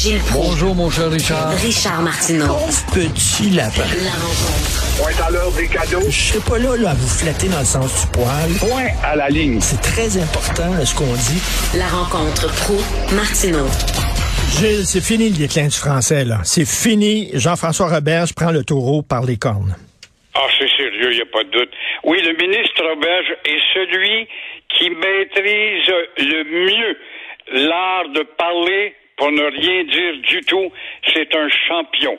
Gilles Proulx. Bonjour, mon cher Richard. Richard Martineau. Petit lapin. La rencontre. Point à l'heure des cadeaux. Je serai pas là, là à vous flatter dans le sens du poil. Point à la ligne. C'est très important ce qu'on dit. La rencontre pro martineau Gilles, c'est fini le déclin du français, là. C'est fini. Jean-François Roberge prend le taureau par les cornes. Ah, c'est sérieux, il n'y a pas de doute. Oui, le ministre Roberge est celui qui maîtrise le mieux l'art de parler pour ne rien dire du tout. C'est un champion.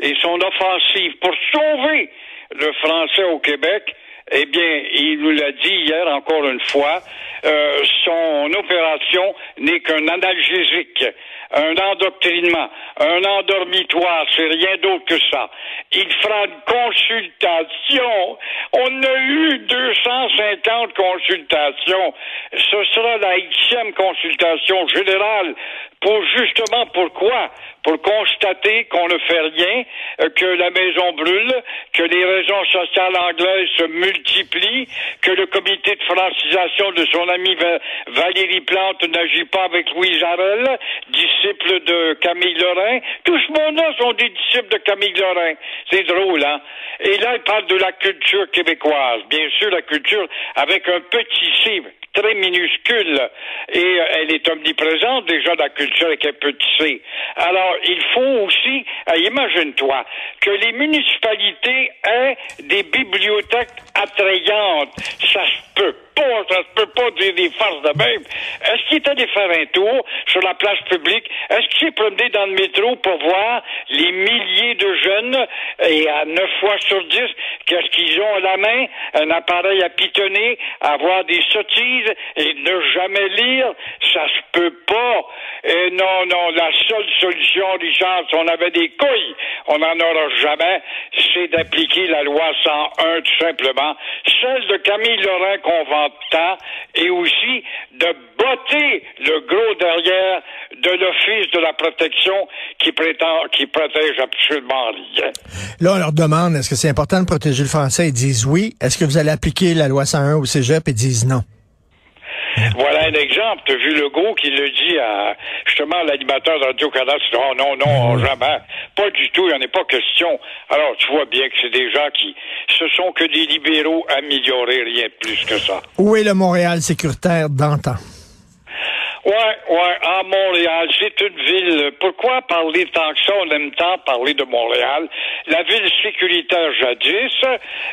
Et son offensive pour sauver le français au Québec, eh bien, il nous l'a dit hier encore une fois, euh, son n'est qu'un analgésique, un endoctrinement, un endormitoire, c'est rien d'autre que ça. Il fera une consultation. On a eu 250 consultations. Ce sera la Xème consultation générale pour justement pourquoi? Pour constater qu'on ne fait rien, euh, que la maison brûle, que les raisons sociales anglaises se multiplient, que le comité de francisation de son ami Valérie Plante n'agit pas avec Louise Jarel, disciple de Camille Lorrain. Tout ce monde-là sont des disciples de Camille Lorrain. C'est drôle, hein? Et là, il parle de la culture québécoise. Bien sûr, la culture avec un petit C très minuscule et euh, elle est omniprésente déjà la culture avec un petit C. Alors, il faut aussi, euh, imagine-toi, que les municipalités aient des bibliothèques attrayantes. Ça se peut pas, ça se peut pas dire des farces de même. Est-ce qu'il est allé faire un tour sur la place publique? Est-ce qu'il s'est promené dans le métro pour voir les milliers de jeunes et à neuf fois sur dix, qu'est-ce qu'ils ont à la main? Un appareil à pitonner, avoir des sottises et ne jamais lire? Ça se peut pas. Et non, non, la seule solution, Richard, si on avait des couilles, on n'en aura jamais, c'est d'appliquer la loi 101 tout simplement, celle de Camille Laurent qu'on vend tant, et aussi de botter le gros derrière de l'Office de la protection qui prétend, qui protège absolument rien. Là, on leur demande, est-ce que c'est important de protéger le français? Ils disent oui. Est-ce que vous allez appliquer la loi 101 au cégep? Ils disent non. Voilà un exemple. Tu as vu Legault qui le dit à justement l'animateur de Radio-Canada. Oh non, non, jamais. Pas du tout, il n'y en a pas question. Alors, tu vois bien que c'est des gens qui ce sont que des libéraux améliorés, rien de plus que ça. Où est le Montréal sécuritaire d'antan? Ouais, ouais, à Montréal, c'est une ville. Pourquoi parler tant que ça? On aime tant parler de Montréal. La ville sécuritaire jadis,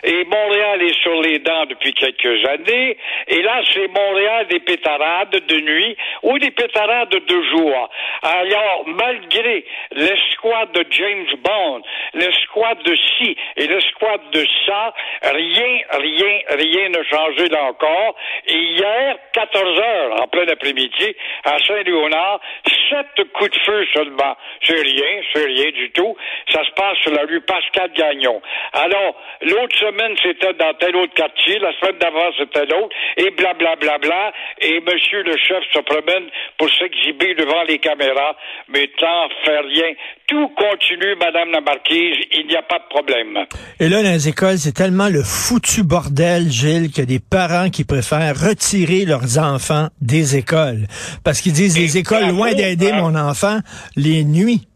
et Montréal est sur les dents depuis quelques années. Et là, c'est Montréal des pétarades de nuit ou des pétarades de jour. Alors, malgré l'escouade de James Bond, l'escouade de ci et l'escouade de ça, rien, rien, rien n'a changé là encore. Et hier, 14 heures, en plein après-midi, à Saint-Léonard, sept coups de feu seulement. C'est rien, c'est rien du tout. Ça se passe sur la rue Pascal Gagnon. Alors, l'autre semaine, c'était dans tel autre quartier, la semaine d'avant, c'était l'autre, et blablabla, bla, bla, bla, et monsieur le chef se promène pour s'exhiber devant les caméras, mais tant fait rien. Tout continue, madame la marquise, il n'y a pas de problème. Et là, les écoles, c'est tellement le foutu bordel, Gilles, qu'il y a des parents qui préfèrent retirer leurs enfants des écoles. Parce qu'ils disent, les écoles, loin d'aider mon enfant, les nuits.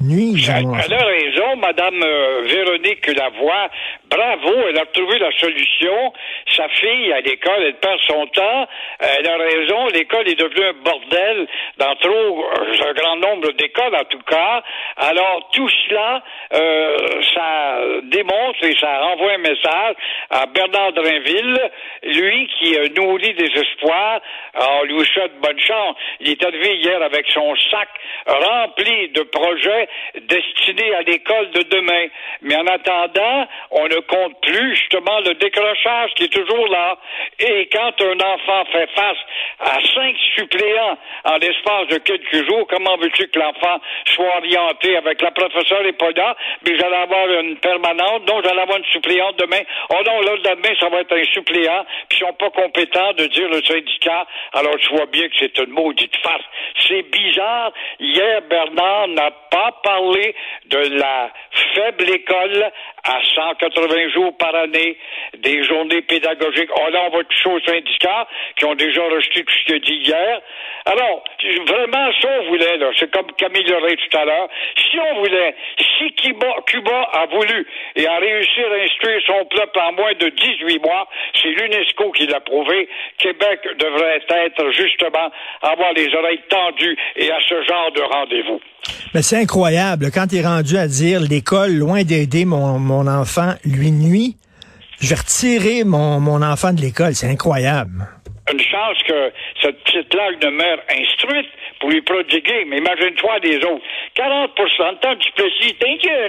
Nuit, Elle, elle a raison, Madame euh, Véronique Lavoie. Bravo, elle a trouvé la solution. Sa fille, à l'école, elle perd son temps. Elle a raison, l'école est devenue un bordel dans trop euh, un grand nombre d'écoles, en tout cas. Alors, tout cela, euh, ça démontre et ça renvoie un message à Bernard Drinville, lui qui euh, nourrit des espoirs. Alors, lui souhaite bonne chance. Il est arrivé hier avec son sac rempli de projets destinés à l'école de demain. Mais en attendant, on ne compte plus justement le décrochage qui est toujours là. Et quand un enfant fait face à cinq suppléants en l'espace de quelques jours, comment veux-tu que l'enfant soit orienté avec la professeure n'est pas là, mais j'allais avoir une permanente, donc j'allais avoir une suppléante demain. Oh non, là, demain, ça va être un suppléant, puis ils sont pas compétents de dire le syndicat. Alors, tu vois bien que c'est une maudite farce. C'est bizarre. Hier, Bernard n'a pas parlé de la faible école à 180 jours par année, des journées pédagogiques. Oh là, on va toucher aux syndicats qui ont déjà rejeté tout ce a dit hier. Alors, vraiment, si on voulait, c'est comme Camille Leray tout à l'heure, si on voulait, si Cuba, Cuba a voulu et a réussi à instruire son peuple en moins de 18 mois, c'est l'UNESCO qui l'a prouvé, Québec devrait être justement avoir les oreilles tendues et à ce genre de rendez-vous. Mais c'est incroyable. Quand il est rendu à dire l'école, loin d'aider mon, mon enfant, lui nuit, je vais retirer mon, mon enfant de l'école. C'est incroyable. Une chance que cette petite-là demeure instruite pour lui prodiguer, mais imagine-toi des autres. 40 de temps du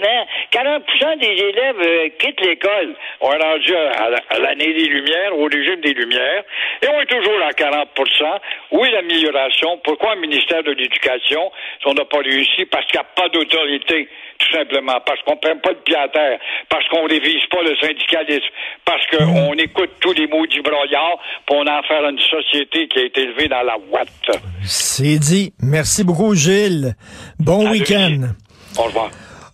hein? 40% des élèves euh, quittent l'école. On est rendu à, à l'année des Lumières, au régime des Lumières, et on est toujours à 40% Où est l'amélioration? Pourquoi un ministère de l'Éducation, si on n'a pas réussi? Parce qu'il n'y a pas d'autorité tout simplement, parce qu'on ne prend pas de pied à terre, parce qu'on ne révise pas le syndicalisme, parce qu'on écoute tous les mots du broyard, pour en faire une société qui a été élevée dans la ouate. C'est dit. Merci beaucoup, Gilles. Bon week-end. Au revoir.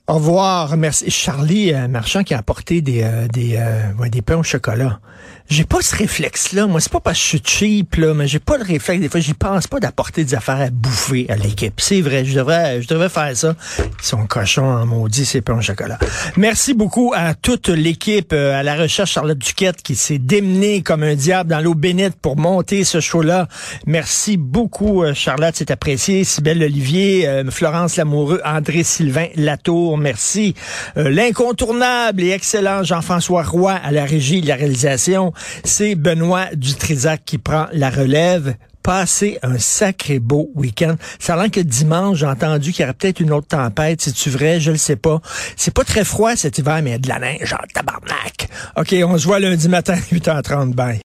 Au revoir. Merci. Charlie euh, Marchand qui a apporté des, euh, des, euh, ouais, des pains au chocolat. J'ai pas ce réflexe-là. Moi, c'est pas parce que je suis cheap, là, mais j'ai pas le réflexe. Des fois, j'y pense pas d'apporter des affaires à bouffer à l'équipe. C'est vrai. Je devrais, je devrais faire ça. Ils sont cochons en maudit, ces pains au chocolat. Merci beaucoup à toute l'équipe, à la recherche Charlotte Duquette qui s'est démenée comme un diable dans l'eau bénite pour monter ce show-là. Merci beaucoup, Charlotte. C'est apprécié. Sybelle Olivier, Florence Lamoureux, André Sylvain Latour. Merci. L'incontournable et excellent Jean-François Roy à la régie de la réalisation. C'est Benoît Dutrisac qui prend la relève passer un sacré beau week-end. Ça que dimanche, j'ai entendu qu'il y aurait peut-être une autre tempête. C'est-tu vrai? Je le sais pas. C'est pas très froid cet hiver, mais il y a de la neige en tabarnak. OK, on se voit lundi matin, 8h30. Bye.